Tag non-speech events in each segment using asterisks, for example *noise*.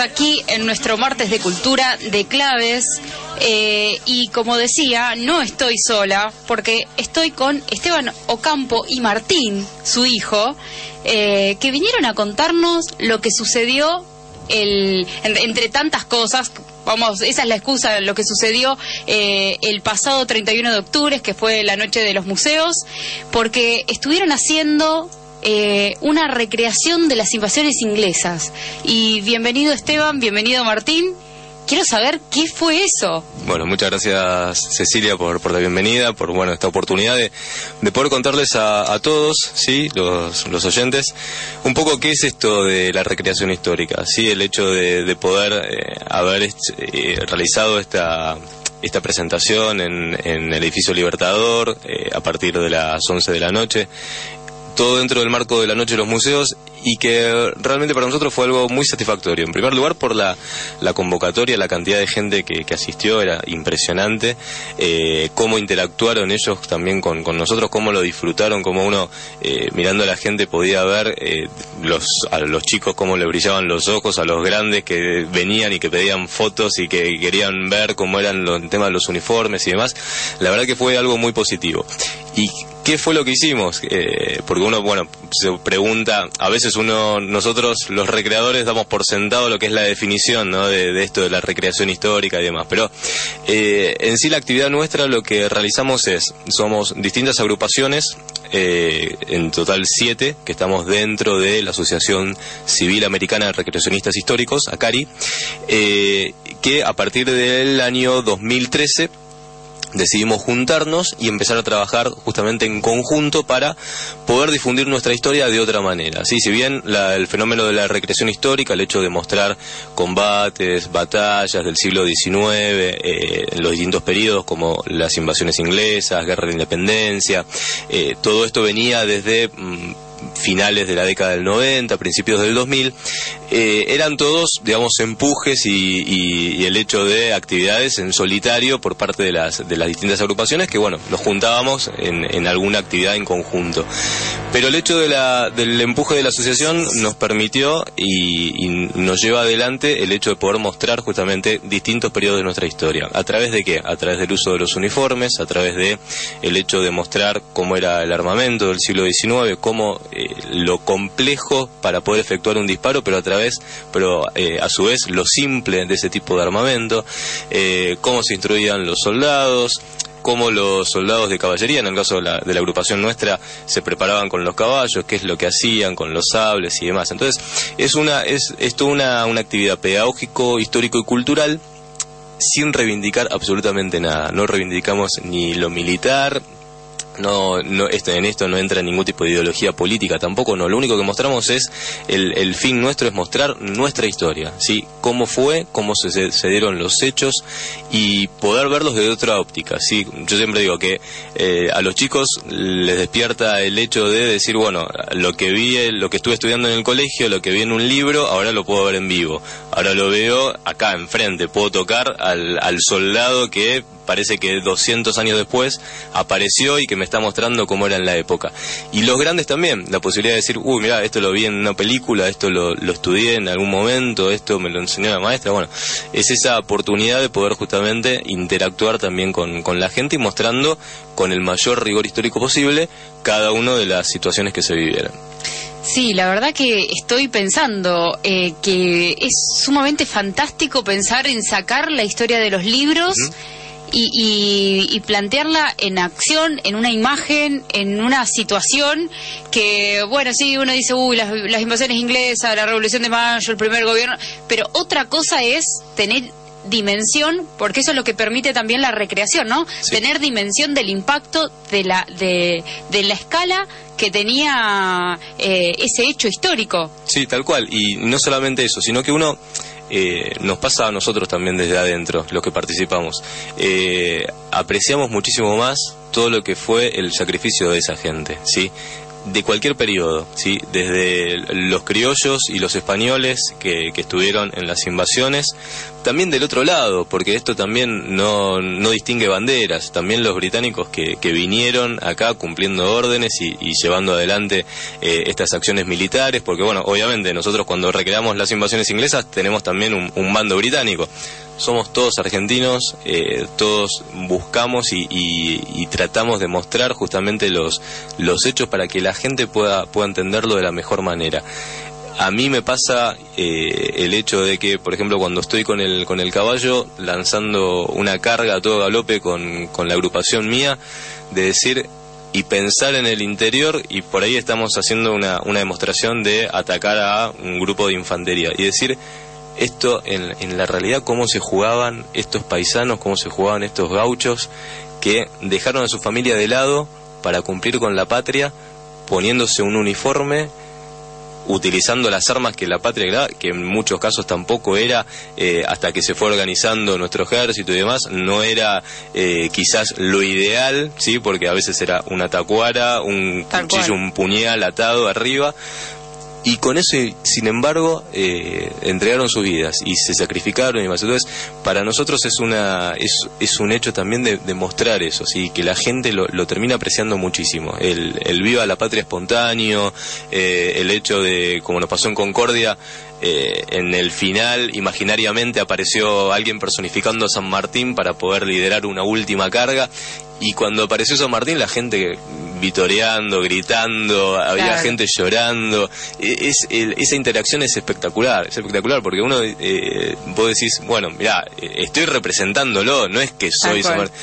aquí en nuestro martes de cultura de claves eh, y como decía, no estoy sola porque estoy con Esteban Ocampo y Martín, su hijo, eh, que vinieron a contarnos lo que sucedió el, entre tantas cosas, vamos, esa es la excusa, lo que sucedió eh, el pasado 31 de octubre, que fue la noche de los museos, porque estuvieron haciendo eh, una recreación de las invasiones inglesas. Y bienvenido Esteban, bienvenido Martín. Quiero saber qué fue eso. Bueno, muchas gracias Cecilia por, por la bienvenida, por bueno esta oportunidad de, de poder contarles a, todos, sí, los, los, oyentes, un poco qué es esto de la recreación histórica, sí, el hecho de, poder eh, haber eh, realizado esta esta presentación en, en el edificio Libertador a partir de las 11 de la noche todo dentro del marco de la Noche de los Museos y que realmente para nosotros fue algo muy satisfactorio. En primer lugar, por la, la convocatoria, la cantidad de gente que, que asistió, era impresionante. Eh, cómo interactuaron ellos también con, con, nosotros, cómo lo disfrutaron, cómo uno, eh, mirando a la gente, podía ver eh, los, a los chicos cómo le brillaban los ojos, a los grandes que venían y que pedían fotos y que querían ver cómo eran los temas de los uniformes y demás. La verdad que fue algo muy positivo. Y ¿Qué fue lo que hicimos? Eh, porque uno, bueno, se pregunta, a veces uno, nosotros los recreadores damos por sentado lo que es la definición, ¿no? De, esto de la recreación histórica y demás. Pero eh, en sí la actividad nuestra lo que realizamos es, somos distintas agrupaciones, eh, en total siete, que estamos dentro de la Asociación Civil Americana de Recreacionistas Históricos, ACARI, que a partir del año 2013 decidimos juntarnos y empezar a trabajar justamente en conjunto para poder difundir nuestra historia de otra manera. ¿sí? Si bien el fenómeno de la recreación histórica, el hecho de mostrar combates, batallas del siglo XIX, eh, en los distintos periodos como las invasiones inglesas, guerra de independencia, eh, todo esto venía desde... Mm, finales de la década del 90, principios del 2000, eh, eran todos, digamos, empujes y, el hecho de actividades en solitario por parte de las, de las distintas agrupaciones que, bueno, nos juntábamos en, alguna actividad en conjunto. Pero el hecho de la, del empuje de la asociación nos permitió y, y, nos lleva adelante el hecho de poder mostrar justamente distintos periodos de nuestra historia. ¿A través de qué? A través del uso de los uniformes, a través de el hecho de mostrar cómo era el armamento del siglo XIX, cómo eh, lo complejo para poder efectuar un disparo, pero a través, pero eh, a su vez lo simple de ese tipo de armamento, eh, cómo se instruían los soldados, cómo los soldados de caballería, en el caso de la, de la, agrupación nuestra, se preparaban con los caballos, qué es lo que hacían con los sables y demás. Entonces, es una, es, es toda una, una actividad pedagógico, histórico y cultural sin reivindicar absolutamente nada. No reivindicamos ni lo militar, no, no esto, en esto no entra ningún tipo de ideología política tampoco, no, lo único que mostramos es, el, el fin nuestro es mostrar nuestra historia, ¿sí? Cómo fue, cómo se, se dieron los hechos y poder verlos desde otra óptica, ¿sí? Yo siempre digo que eh, a los chicos les despierta el hecho de decir, bueno, lo que vi, lo que estuve estudiando en el colegio, lo que vi en un libro, ahora lo puedo ver en vivo, ahora lo veo acá enfrente, puedo tocar al, al soldado que parece que 200 años después apareció y que me está mostrando cómo era en la época. Y los grandes también, la posibilidad de decir, uy, mira, esto lo vi en una película, esto lo, lo estudié en algún momento, esto me lo enseñó la maestra. Bueno, es esa oportunidad de poder justamente interactuar también con, con la gente y mostrando con el mayor rigor histórico posible cada una de las situaciones que se vivieron. Sí, la verdad que estoy pensando eh, que es sumamente fantástico pensar en sacar la historia de los libros y, plantearla en acción, en una imagen, en una situación que, bueno, sí, uno dice, uy, las, las invasiones inglesas, la Revolución de Mayo, el primer gobierno, pero otra cosa es tener dimensión, porque eso es lo que permite también la recreación, ¿no? Tener dimensión del impacto de la, de, de la escala que tenía eh, ese hecho histórico. Sí, tal cual. Y no solamente eso, sino que uno eh, nos pasa a nosotros también desde adentro, los que participamos. Eh, apreciamos muchísimo más todo lo que fue el sacrificio de esa gente, ¿sí? De cualquier periodo, ¿sí? desde los criollos y los españoles que, estuvieron en las invasiones, también del otro lado, porque esto también no, no distingue banderas, también los británicos que, que vinieron acá cumpliendo órdenes y, llevando adelante eh, estas acciones militares, porque bueno, obviamente nosotros cuando recreamos las invasiones inglesas tenemos también un, un mando británico, somos todos argentinos, eh, todos buscamos y, tratamos de mostrar justamente los, los hechos para que la gente pueda, pueda entenderlo de la mejor manera. A mí me pasa eh, el hecho de que, por ejemplo, cuando estoy con el, con el caballo lanzando una carga a todo galope con, con la agrupación mía, de decir, y pensar en el interior y por ahí estamos haciendo una, una demostración de atacar a un grupo de infantería y decir esto en, en, la realidad cómo se jugaban estos paisanos, cómo se jugaban estos gauchos que dejaron a su familia de lado para cumplir con la patria, poniéndose un uniforme, utilizando las armas que la patria, que en muchos casos tampoco era, eh, hasta que se fue organizando nuestro ejército y demás, no era eh, quizás lo ideal, sí, porque a veces era una tacuara, un cuchillo, un puñal atado arriba, y con eso, sin embargo, eh, entregaron sus vidas y se sacrificaron y demás. Entonces, para nosotros es una es, un hecho también de, mostrar eso, sí, que la gente lo, lo termina apreciando muchísimo. El, el, viva la patria espontáneo, eh, el hecho de, como nos pasó en Concordia, eh, en el final imaginariamente apareció alguien personificando a San Martín para poder liderar una última carga y cuando apareció San Martín la gente vitoreando, gritando, había gente llorando. E, es, esa interacción es espectacular, es espectacular porque uno, eh, vos decís, bueno, mira, estoy representándolo, no es que soy San Martín.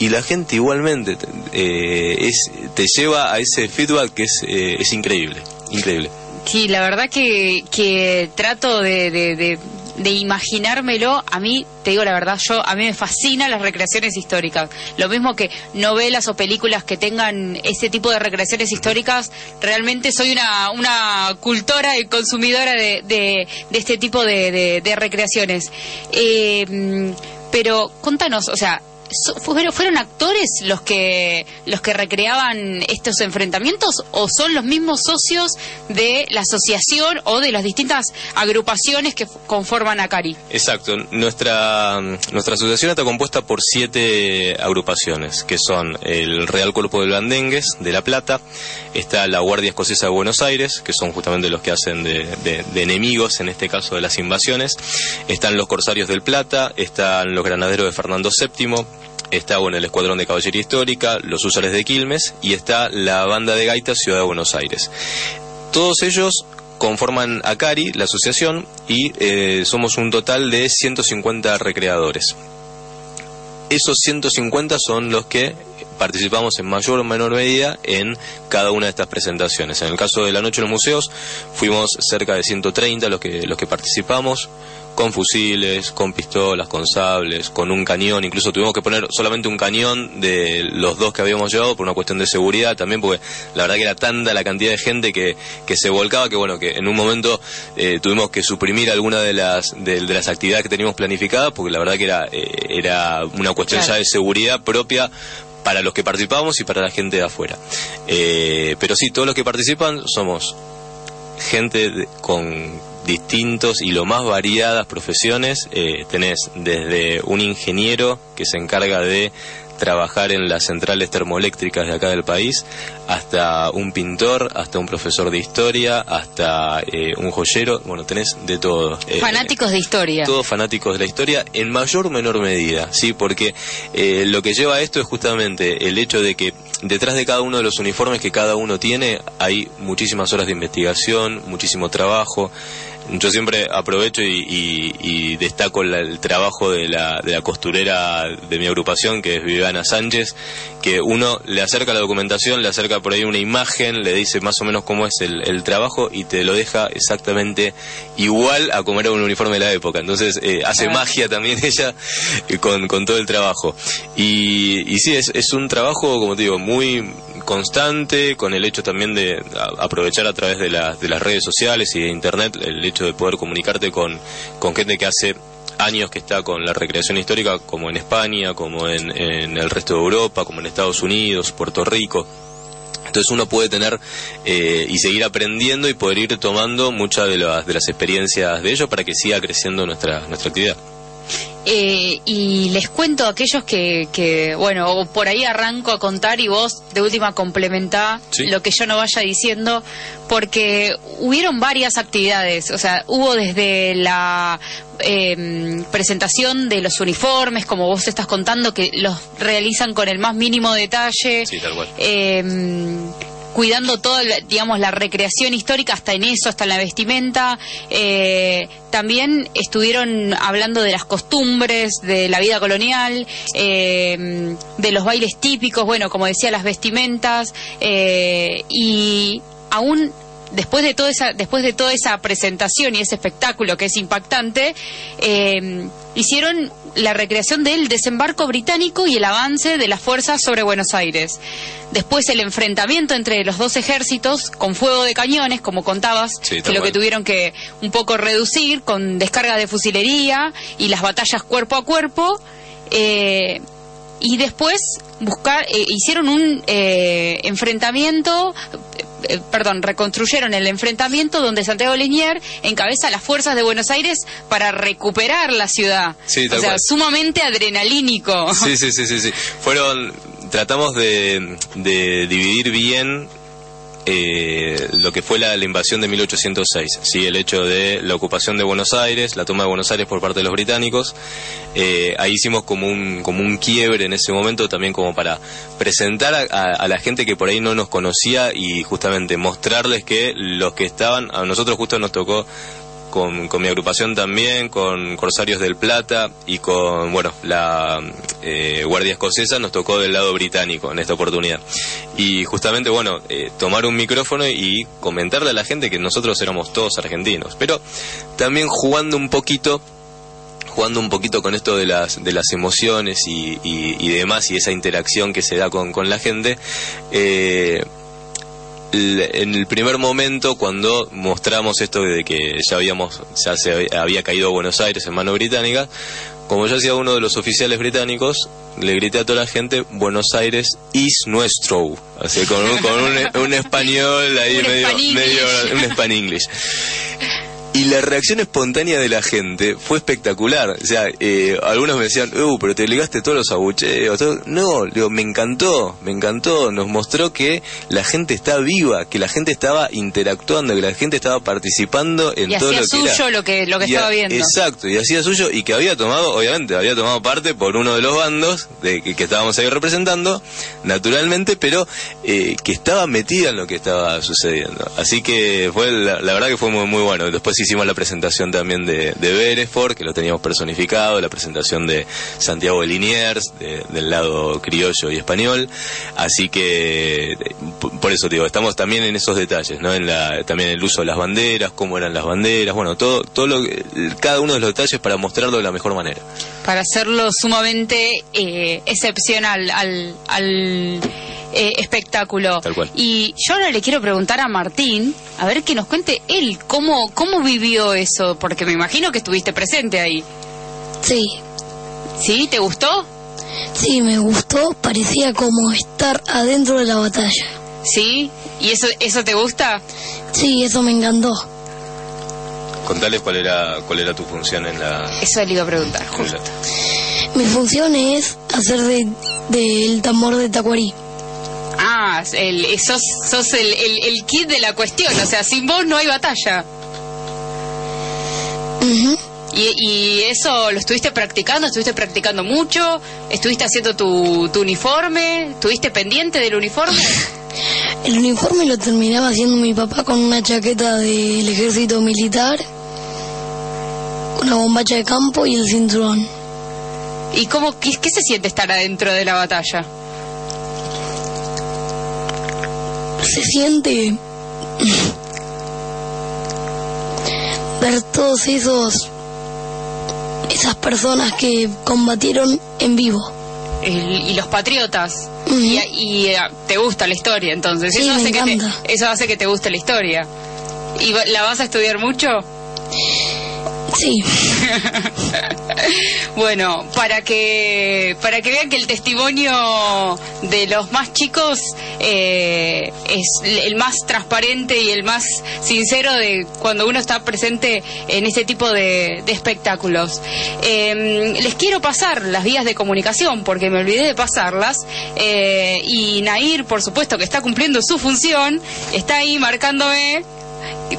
Y la gente igualmente eh, es, te lleva a ese feedback que es, eh, es increíble, increíble. Sí, la verdad que, que trato de, de, de, imaginármelo. A mí, te digo la verdad, yo a mí me fascinan las recreaciones históricas. Lo mismo que novelas o películas que tengan ese tipo de recreaciones históricas. Realmente soy una, una cultora y consumidora de, de, este tipo de, de, recreaciones. Eh, pero contanos, o sea, fueron, actores los que los que recreaban estos enfrentamientos o son los mismos socios de la asociación o de las distintas agrupaciones que conforman a Cari? Exacto. Nuestra nuestra asociación está compuesta por siete agrupaciones que son el Real Cuerpo de Blandengues de La Plata, está la Guardia Escocesa de Buenos Aires, que son justamente los que hacen de, de enemigos en este caso de las invasiones, están los Corsarios del Plata, están los Granaderos de Fernando VII está bueno, el Escuadrón de Caballería Histórica, los Usares de Quilmes y está la Banda de Gaita Ciudad de Buenos Aires. Todos ellos conforman a CARI, la asociación, y eh, somos un total de 150 recreadores. Esos 150 son los que participamos en mayor o menor medida en cada una de estas presentaciones. En el caso de la Noche en los Museos, fuimos cerca de 130 los que, los que participamos con fusiles, con pistolas, con sables, con un cañón, incluso tuvimos que poner solamente un cañón de los dos que habíamos llevado por una cuestión de seguridad también, porque la verdad que era tanta la cantidad de gente que, que se volcaba que bueno, que en un momento eh, tuvimos que suprimir alguna de las, de, las actividades que teníamos planificadas, porque la verdad que era, eh, era una cuestión ya de seguridad propia para los que participamos y para la gente de afuera. Eh, pero sí, todos los que participan somos gente con distintos y lo más variadas profesiones. Eh, tenés desde un ingeniero que se encarga de trabajar en las centrales termoeléctricas de acá del país, hasta un pintor, hasta un profesor de historia, hasta eh, un joyero, bueno, tenés de todo. Eh, fanáticos de historia. Todos fanáticos de la historia, en mayor o menor medida, ¿sí? Porque lo que lleva a esto es justamente el hecho de que detrás de cada uno de los uniformes que cada uno tiene hay muchísimas horas de investigación, muchísimo trabajo yo siempre aprovecho y, destaco el trabajo de la, de la, costurera de mi agrupación, que es Viviana Sánchez, que uno le acerca la documentación, le acerca por ahí una imagen, le dice más o menos cómo es el, trabajo y te lo deja exactamente igual a como era un uniforme de la época. Entonces eh, hace magia también *laughs* ella eh, con, con, todo el trabajo. Y, y sí, es, es un trabajo, como te digo, muy constante, con el hecho también de aprovechar a través de, de las redes sociales y de Internet el hecho de poder comunicarte con, con gente que hace años que está con la recreación histórica, como en España, como en, el resto de Europa, como en Estados Unidos, Puerto Rico. Entonces uno puede tener eh, y seguir aprendiendo y poder ir tomando muchas de las, de las experiencias de ellos para que siga creciendo nuestra, nuestra actividad. Eh, y les cuento a aquellos que, que, bueno, por ahí arranco a contar y vos de última complementá Sí. lo que yo no vaya diciendo, porque hubieron varias actividades, o sea, hubo desde la eh, presentación de los uniformes, como vos estás contando, que los realizan con el más mínimo detalle. Sí, tal cual. Eh, cuidando toda, la- digamos, la recreación histórica, hasta en eso, hasta en la vestimenta. Eh, también estuvieron hablando de las costumbres, de la vida colonial, eh, de los bailes típicos, bueno, como decía, las vestimentas, eh, y aún después de toda esa después de toda esa presentación y ese espectáculo que es impactante eh, hicieron la recreación del desembarco británico y el avance de las fuerzas sobre Buenos Aires. Después el enfrentamiento entre los dos ejércitos con fuego de cañones como contabas Sí, que lo que tuvieron que un poco reducir con descarga de fusilería y las batallas cuerpo a cuerpo eh, y después buscar eh, hicieron un eh, enfrentamiento eh, perdón, reconstruyeron el enfrentamiento donde Santiago Linier encabeza las fuerzas de Buenos Aires para recuperar la ciudad. Sí, tal o sea, cual. sumamente adrenalínico. Sí, sí, sí, sí, sí. Fueron, tratamos de, de dividir bien eh, lo que fue la, invasión de 1806, sí, el hecho de la ocupación de Buenos Aires, la toma de Buenos Aires por parte de los británicos. Eh, ahí hicimos como un, como un quiebre en ese momento también como para presentar a la gente que por ahí no nos conocía y justamente mostrarles que los que estaban, a nosotros justo nos tocó con, mi agrupación también, con Corsarios del Plata y con, bueno, la eh, Guardia Escocesa nos tocó del lado británico en esta oportunidad. Y justamente, bueno, eh, tomar un micrófono y comentarle a la gente que nosotros éramos todos argentinos, pero también jugando un poquito jugando un poquito con esto de las de las emociones y, y- demás y esa interacción que se da con, con la gente eh, en el primer momento cuando mostramos esto de que ya habíamos ya se había- caído Buenos Aires en mano británica como yo hacía uno de los oficiales británicos le grité a toda la gente Buenos Aires is nuestro así con un, con un, un español ahí Un medio, medio un spanglish y la reacción espontánea de la gente fue espectacular. O sea, eh, algunos me decían, uh, pero te ligaste todos los abucheos. todo". No, digo, me encantó, me encantó. Nos mostró que la gente está viva, que la gente estaba interactuando, que la gente estaba participando en Y todo lo que era. suyo lo que- lo que Y estaba viendo. Exacto, y hacía suyo y que había tomado, obviamente, había tomado parte por uno de los bandos de que, que estábamos ahí representando, naturalmente, pero eh, que estaba metida en lo que estaba sucediendo. Así que fue la, la verdad que fue muy, muy bueno. Después hicimos la presentación también de, de que lo teníamos personificado, la presentación de Santiago de Liniers, de- del lado criollo y español. Así que, eh, por eso digo, estamos también en esos detalles, ¿no? En la, también el uso de las banderas, cómo eran las banderas, bueno, todo, todo lo, cada uno de los detalles para mostrarlo de la mejor manera. para hacerlo sumamente eh, excepcional al, al eh, espectáculo. Tal cual. Y yo ahora le quiero preguntar a Martín, a ver que nos cuente él cómo, cómo vivió eso, porque me imagino que estuviste presente ahí. Sí, ¿Sí? ¿Te gustó? sí, me gustó. Parecía como estar adentro de la batalla. ¿Sí? ¿Y eso, eso te gusta? Sí, eso me encantó. Contales cuál era, cuál era tu función en la... Eso le iba a preguntar, Mi función es hacer de del tambor de Tacuarí. Ah, el, sos, sos el, el, el kit de la cuestión, o sea, sin vos no hay batalla. ¿Y, y eso lo estuviste practicando? ¿Estuviste practicando mucho? ¿Estuviste haciendo tu, tu uniforme? ¿Estuviste pendiente del uniforme? *laughs* El uniforme lo terminaba haciendo mi papá con una chaqueta del ejército militar, una bombacha de campo y el cinturón. ¿Y cómo, qué, qué se siente estar adentro de la batalla? Se siente ver todos esos esas personas que combatieron en vivo. Y los patriotas. Y, y, eh, te gusta la historia, entonces. Sí, eso, hace que te, eso hace que te guste la historia. ¿Y la vas a estudiar mucho? Sí, *laughs* *laughs* Bueno, para que para que vean que el testimonio de los más chicos eh, es el más transparente y el más sincero de cuando uno está presente en este tipo de, espectáculos. Em, les quiero pasar las vías de comunicación porque me olvidé de pasarlas eh, y Nair, por supuesto, que está cumpliendo su función, está ahí marcándome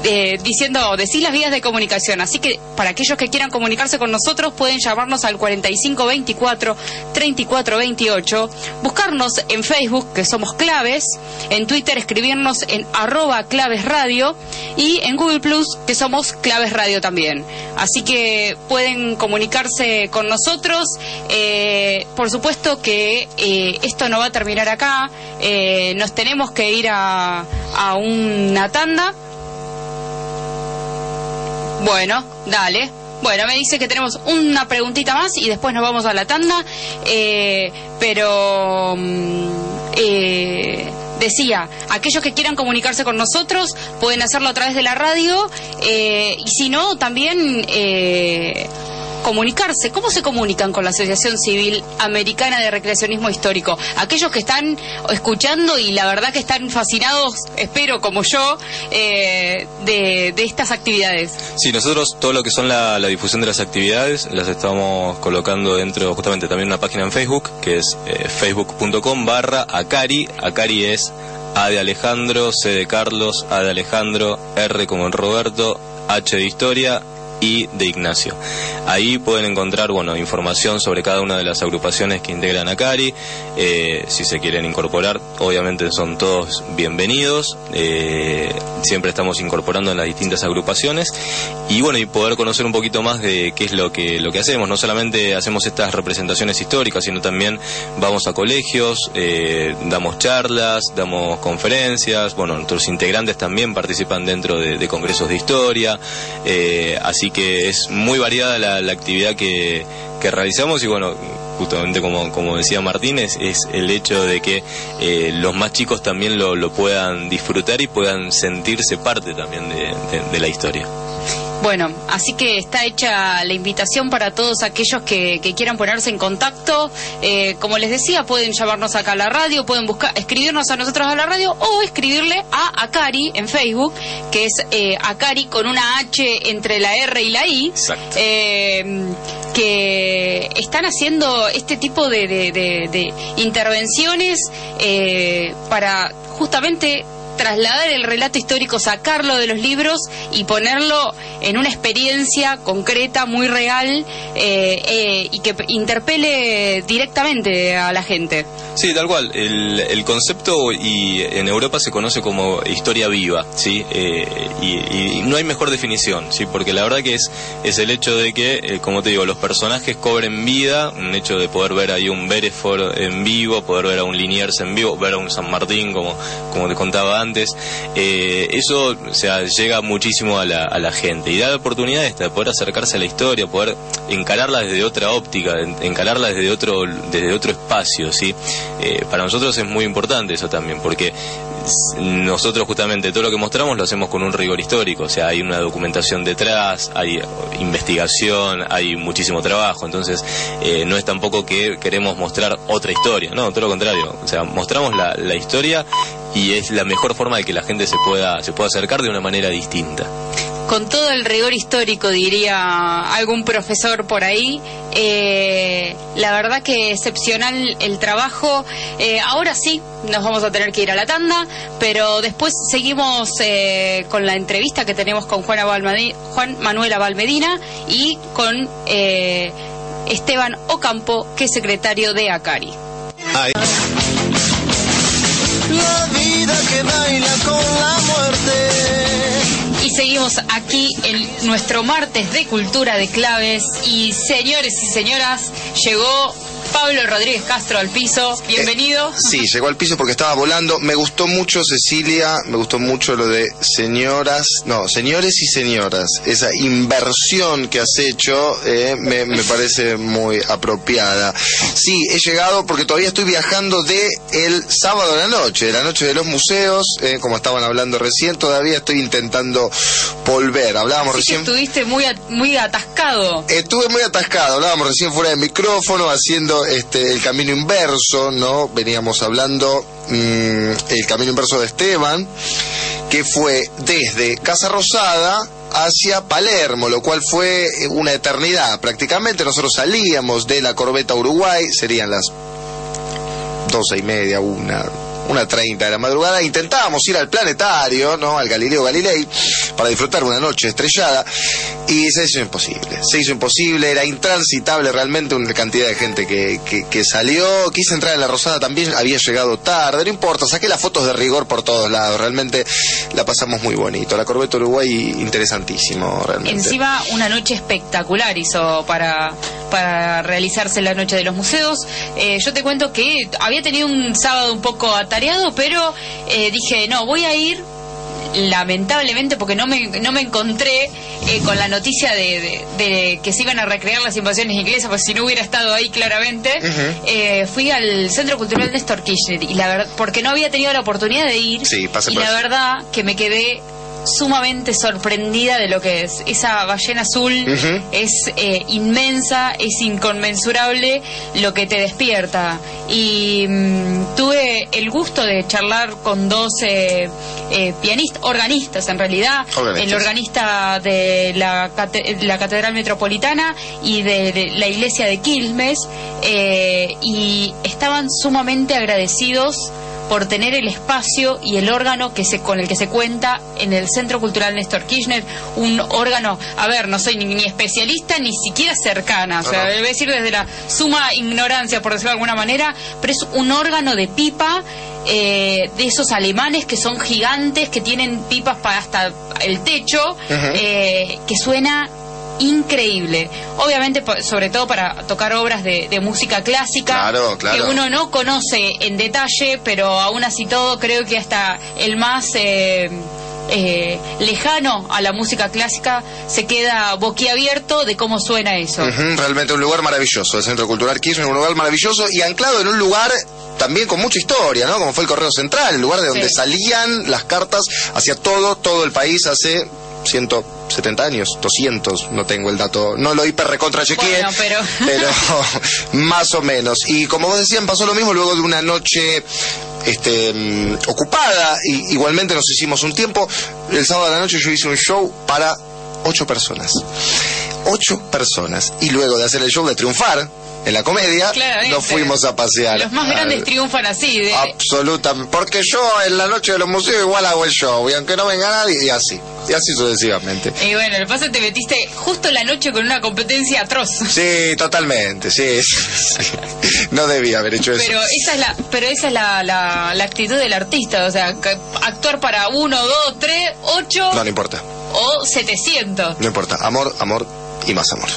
eh, diciendo, decir las vías de comunicación. Así que para aquellos que quieran comunicarse con nosotros pueden llamarnos al 4524-3428, buscarnos en Facebook, que somos claves, en Twitter escribirnos en arroba claves radio y en Google Plus, que somos claves radio también. Así que pueden comunicarse con nosotros. Eh, por supuesto que eh, esto no va a terminar acá. nos tenemos que ir a, a una tanda bueno, dale. Bueno, me dice que tenemos una preguntita más y después nos vamos a la tanda. Eh, pero mm, eh, decía, aquellos que quieran comunicarse con nosotros pueden hacerlo a través de la radio eh, y si no, también comunicarse. ¿Cómo se comunican con la Asociación Civil Americana de Recreacionismo Histórico? Aquellos que están escuchando y la verdad que están fascinados, espero como yo, eh, de, estas actividades. Sí, nosotros todo lo que son la, difusión de las actividades las estamos colocando dentro justamente también una página en Facebook que es eh, facebook.com barra Acari. Acari es A de Alejandro, C de Carlos, A de Alejandro, R como en Roberto, H de Historia, y de Ignacio. Ahí pueden encontrar bueno, información sobre cada una de las agrupaciones que integran a CARI. Eh, si se quieren incorporar, obviamente son todos bienvenidos. Eh, siempre estamos incorporando en las distintas agrupaciones. Y bueno, y poder conocer un poquito más de qué es lo que, lo que hacemos. No solamente hacemos estas representaciones históricas, sino también vamos a colegios, eh, damos charlas, damos conferencias. Bueno, nuestros integrantes también participan dentro de, de congresos de historia. así Así que es muy variada la, actividad que, realizamos y bueno, justamente como, como decía Martínez, es el hecho de que eh, los más chicos también lo, puedan disfrutar y puedan sentirse parte también de la historia. Bueno, así que está hecha la invitación para todos aquellos que, quieran ponerse en contacto. Eh, como les decía, pueden llamarnos acá a la radio, pueden buscar, escribirnos a nosotros a la radio o escribirle a Akari en Facebook, que es eh, Akari con una H entre la R y la I, eh, que están haciendo este tipo de, de intervenciones para justamente trasladar el relato histórico, sacarlo de los libros y ponerlo en una experiencia concreta, muy real eh, eh, y que interpele directamente a la gente. Sí, tal cual. El, concepto y en Europa se conoce como historia viva, ¿sí? Eh, y, no hay mejor definición, ¿sí? Porque la verdad que es, es el hecho de que, como te digo, los personajes cobren vida, un hecho de poder ver ahí un Beresford en vivo, poder ver a un Liniers en vivo, ver a un San Martín, como, como te contaba antes antes, eh, eso o llega muchísimo a la, a la gente y da la oportunidad esta, de poder acercarse a la historia, poder encararla desde otra óptica, encararla desde otro, desde otro espacio, ¿sí? Eh, para nosotros es muy importante eso también, porque nosotros justamente todo lo que mostramos lo hacemos con un rigor histórico, o sea, hay una documentación detrás, hay investigación, hay muchísimo trabajo, entonces eh, no es tampoco que queremos mostrar otra historia, no, todo lo contrario, o sea, mostramos la historia y es la mejor forma de que la gente se pueda, se pueda acercar de una manera distinta. Con todo el rigor histórico, diría algún profesor por ahí, eh, la verdad que excepcional el trabajo. Eh, ahora sí, nos vamos a tener que ir a la tanda, pero después seguimos eh, con la entrevista que tenemos con Juan Manuela Valmedina y con Esteban Ocampo, que es secretario de ACARI. La vida que baila con la muerte. Y seguimos aquí en nuestro martes de cultura de claves y señores y señoras, llegó Pablo Rodríguez Castro al piso, bienvenido. Eh, sí, llegó al piso porque estaba volando. Me gustó mucho, Cecilia, me gustó mucho lo de señoras, no, señores y señoras. Esa inversión que has hecho eh, me, parece muy apropiada. Sí, he llegado porque todavía estoy viajando de el sábado a la noche, de la noche de los museos, eh, como estaban hablando recién, todavía estoy intentando volver. Hablábamos Así que recién. estuviste muy, muy atascado. Estuve muy atascado, hablábamos recién fuera del micrófono, haciendo este el camino inverso, ¿no? Veníamos hablando mm, el camino inverso de Esteban, que fue desde Casa Rosada hacia Palermo, lo cual fue una eternidad. Prácticamente nosotros salíamos de la corbeta Uruguay, serían las doce y media, una, una treinta de la madrugada, intentábamos ir al planetario, ¿no? Al Galileo Galilei, para disfrutar una noche estrellada, y se hizo imposible. Se hizo imposible, era intransitable realmente una cantidad de gente que, que, salió. Quise entrar en la Rosada también, había llegado tarde, no importa, saqué las fotos de rigor por todos lados, realmente la pasamos muy bonito. La Corbeta Uruguay, interesantísimo, realmente. Encima, una noche espectacular hizo para, para realizarse la noche de los museos. Eh, yo te cuento que había tenido un sábado un poco atareado, pero eh, dije, no, voy a ir lamentablemente porque no me, no me encontré eh, con la noticia de, de- de que se iban a recrear las invasiones inglesas, pues si no hubiera estado ahí claramente, eh, fui al Centro Cultural Néstor Kirchner y la verdad, porque no había tenido la oportunidad de ir Sí, pase y la verdad que me quedé sumamente sorprendida de lo que es. Esa ballena azul es eh, inmensa, es inconmensurable lo que te despierta. Y mm, tuve el gusto de charlar con dos eh, eh, pianistas, organistas en realidad, Organistas. el organista de la, cate- la Catedral Metropolitana y de, de la iglesia de Quilmes, eh, y estaban sumamente agradecidos por tener el espacio y el órgano que se, con el que se cuenta en el Centro Cultural Néstor Kirchner, un órgano, a ver, no soy ni, ni especialista ni siquiera cercana, o sea, no. a decir desde la suma ignorancia, por decirlo de alguna manera, pero es un órgano de pipa eh, de esos alemanes que son gigantes, que tienen pipas para hasta el techo, eh, que suena increíble. Obviamente, sobre todo para tocar obras de, de música clásica, Claro, claro. que uno no conoce en detalle, pero aún así todo creo que hasta el más eh, eh, lejano a la música clásica se queda boquiabierto de cómo suena eso. Realmente un lugar maravilloso, el Centro Cultural Kirchner, un lugar maravilloso y anclado en un lugar también con mucha historia, ¿no? Como fue el Correo Central, el lugar de donde Sí. salían las cartas hacia todo, todo el país hace 170 años, 200, no tengo el dato, no lo hiper recontra chequeé, Bueno, pero- *laughs* pero *laughs* más o menos. Y como vos decían, pasó lo mismo luego de una noche este, mm, ocupada, y igualmente nos hicimos un tiempo, el sábado de la noche yo hice un show para ocho personas. Ocho personas. Y luego de hacer el show de triunfar en la comedia, Claramente. nos fuimos a pasear. Los más grandes Al- triunfan así. De, Absolutamente. Porque yo en la noche de los museos igual hago el show, y aunque no venga nadie, y así. Y así sucesivamente. y bueno, lo que pasa es que te metiste justo en la noche con una competencia atroz. Sí, totalmente, sí. No debía haber hecho eso. Pero esa es la, pero esa es la, la, la actitud del artista, o sea, actuar para uno, dos, tres, ocho No, no importa. o 700. No importa. Amor, amor y más amor.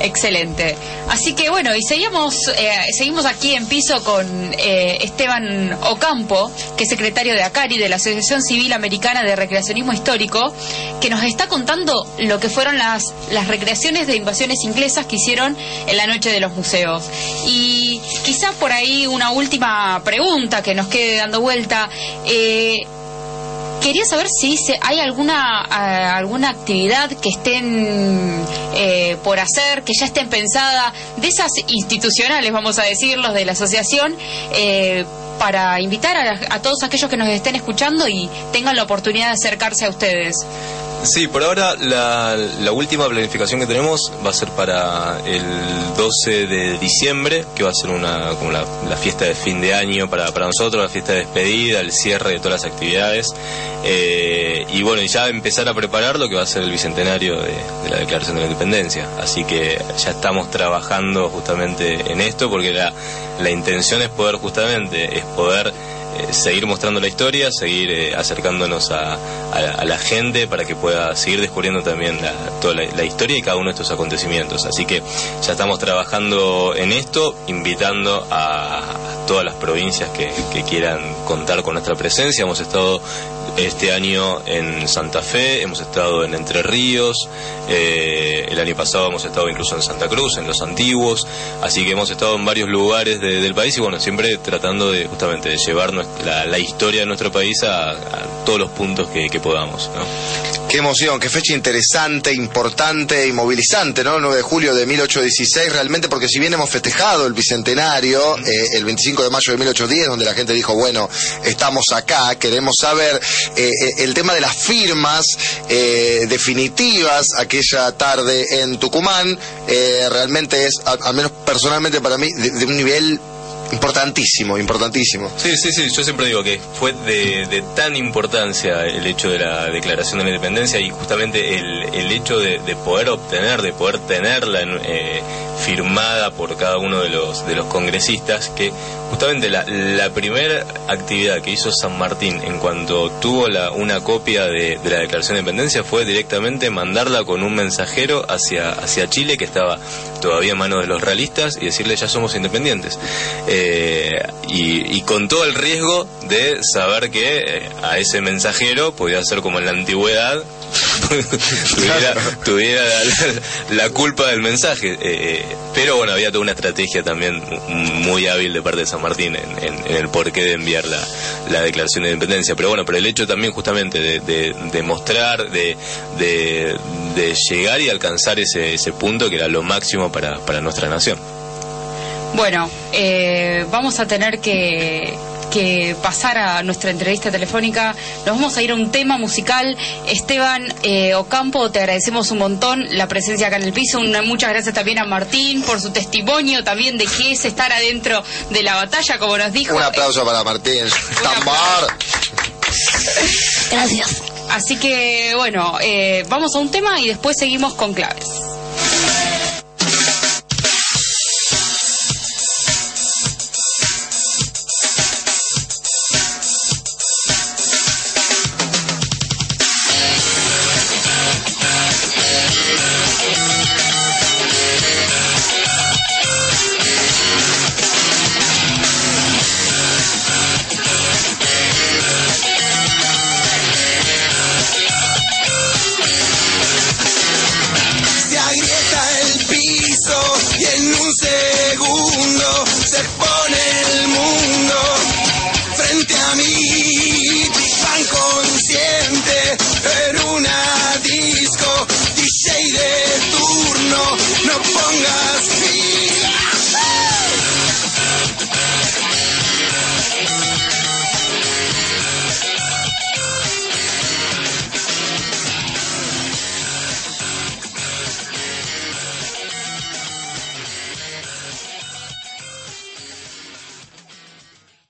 Excelente. Así que bueno, y seguimos, eh, seguimos aquí en piso con eh, Esteban Ocampo, que es secretario de ACARI, de la Asociación Civil Americana de Recreacionismo Histórico, que nos está contando lo que fueron las, las recreaciones de invasiones inglesas que hicieron en la Noche de los Museos. Y quizá por ahí una última pregunta que nos quede dando vuelta. Eh, Quería saber si se- hay alguna ah, alguna actividad que estén eh, por hacer, que ya estén pensada, de esas institucionales, vamos a decirlos, de la asociación, eh, para invitar a, a todos aquellos que nos estén escuchando y tengan la oportunidad de acercarse a ustedes. Sí, por ahora la, la última planificación que tenemos va a ser para el 12 de diciembre, que va a ser una como la, la fiesta de fin de año para, para nosotros, la fiesta de despedida, el cierre de todas las actividades. Eh, y bueno, ya empezar a preparar lo que va a ser el bicentenario de, de la Declaración de la Independencia. Así que ya estamos trabajando justamente en esto, porque la, la intención es poder justamente, es poder seguir mostrando la historia, seguir eh, acercándonos a, la gente para que pueda seguir descubriendo también la, toda la, la historia y cada uno de estos acontecimientos. Así que ya estamos trabajando en esto, invitando a todas las provincias que, quieran contar con nuestra presencia. Hemos estado este año en Santa Fe, hemos estado en Entre Ríos, eh, el año pasado hemos estado incluso en Santa Cruz, en los antiguos, así que hemos estado en varios lugares de- del país y bueno, siempre tratando de justamente de llevar la, historia de nuestro país a, todos los puntos que, podamos. Qué emoción, qué fecha interesante, importante y movilizante, ¿no? El 9 de julio de 1816, realmente, porque si bien hemos festejado el bicentenario, eh, el 25 de mayo de 1810, donde la gente dijo, bueno, estamos acá, queremos saber eh, eh, el tema de las firmas definitivas aquella tarde en Tucumán, realmente es, al menos personalmente para mí, de un nivel Importantísimo, importantísimo. Sí, sí, sí, yo siempre digo que fue de, tan importancia el hecho de la declaración de la independencia y justamente el, el hecho de, poder obtener, de poder tenerla eh, firmada por cada uno de los, de los congresistas, que justamente la, la primera actividad que hizo San Martín en cuanto tuvo la, una copia de, de, la declaración de independencia fue directamente mandarla con un mensajero hacia, hacia Chile que estaba todavía en manos de los realistas y decirle ya somos independientes. Eh, y, con todo el riesgo de saber que eh, a ese mensajero podía ser como en la antigüedad, tuviera, la, culpa del mensaje. Eh, pero bueno, había toda una estrategia también muy hábil de parte de San Martín en, el porqué de enviar la, declaración de independencia. Pero bueno, pero el hecho también justamente de, mostrar, de, de, llegar y alcanzar ese, ese punto que era lo máximo para, para nuestra nación. Bueno, eh, vamos a tener que, pasar a nuestra entrevista telefónica. Nos vamos a ir a un tema musical. Esteban eh, Ocampo, te agradecemos un montón la presencia acá en el piso. muchas gracias también a Martín por su testimonio también de qué es estar adentro de la batalla, como nos dijo. Un aplauso para Martín. *laughs* ¡Tambor! Gracias. Así que, bueno, eh, vamos a un tema y después seguimos con claves.